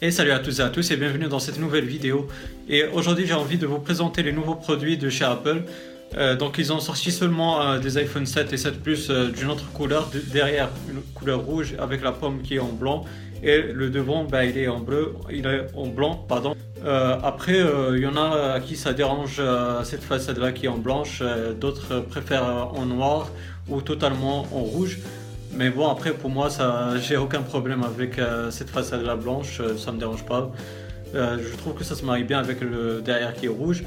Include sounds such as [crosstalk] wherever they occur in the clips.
Et salut à tous et à tous et bienvenue dans cette nouvelle vidéo. Et aujourd'hui j'ai envie de vous présenter les nouveaux produits de chez Apple. Euh, donc ils ont sorti seulement euh, des iPhone 7 et 7 Plus euh, d'une autre couleur, derrière une couleur rouge avec la pomme qui est en blanc et le devant bah, il est en bleu, il est en blanc pardon. après il y en a à qui ça dérange cette façade là qui est en blanche, d'autres préfèrent en noir ou totalement en rouge. Mais bon, après, pour moi, ça, [laughs] j'ai aucun problème avec euh, cette façade-là blanche, euh, ça me dérange pas. Euh, je trouve que ça se marie bien avec le derrière qui est rouge.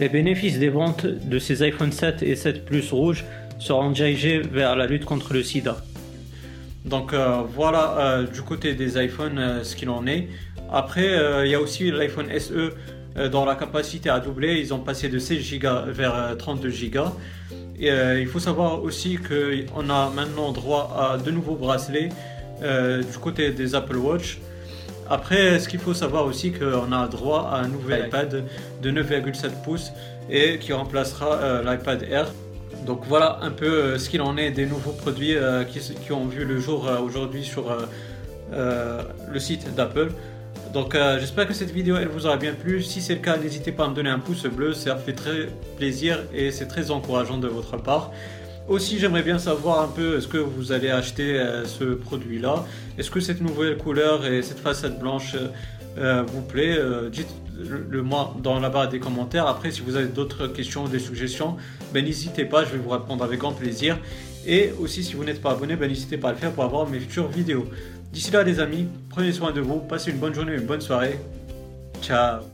Les bénéfices des ventes de ces iPhone 7 et 7 Plus rouges seront dirigés vers la lutte contre le sida. Donc voilà du côté des iPhones ce qu'il en est. Après, il y a aussi l'iPhone SE dont la capacité a doublé. Ils ont passé de 16 Go vers 32 Go. Et, euh, il faut savoir aussi qu'on a maintenant droit à de nouveaux bracelets euh, du côté des Apple Watch. Après, ce qu'il faut savoir aussi, qu'on a droit à un nouvel iPad de 9,7 pouces et qui remplacera euh, l'iPad Air. Donc voilà un peu ce qu'il en est des nouveaux produits qui, qui, ont vu le jour aujourd'hui sur le site d'Apple. Donc euh, j'espère que cette vidéo elle vous aura bien plu. Si c'est le cas, n'hésitez pas à me donner un pouce bleu, ça fait très plaisir et c'est très encourageant de votre part. Aussi, j'aimerais bien savoir un peu est-ce que vous allez acheter euh, ce produit-là? Est-ce que cette nouvelle couleur et cette façade blanche euh, vous plaît? Dites-le moi dans la barre des commentaires. Après, si vous avez d'autres questions, des suggestions, ben, n'hésitez pas, je vais vous répondre avec grand plaisir. Et aussi, si vous n'êtes pas abonné, ben, n'hésitez pas à le faire pour avoir mes futures vidéos. D'ici là les amis, prenez soin de vous, passez une bonne journée, une bonne soirée. Ciao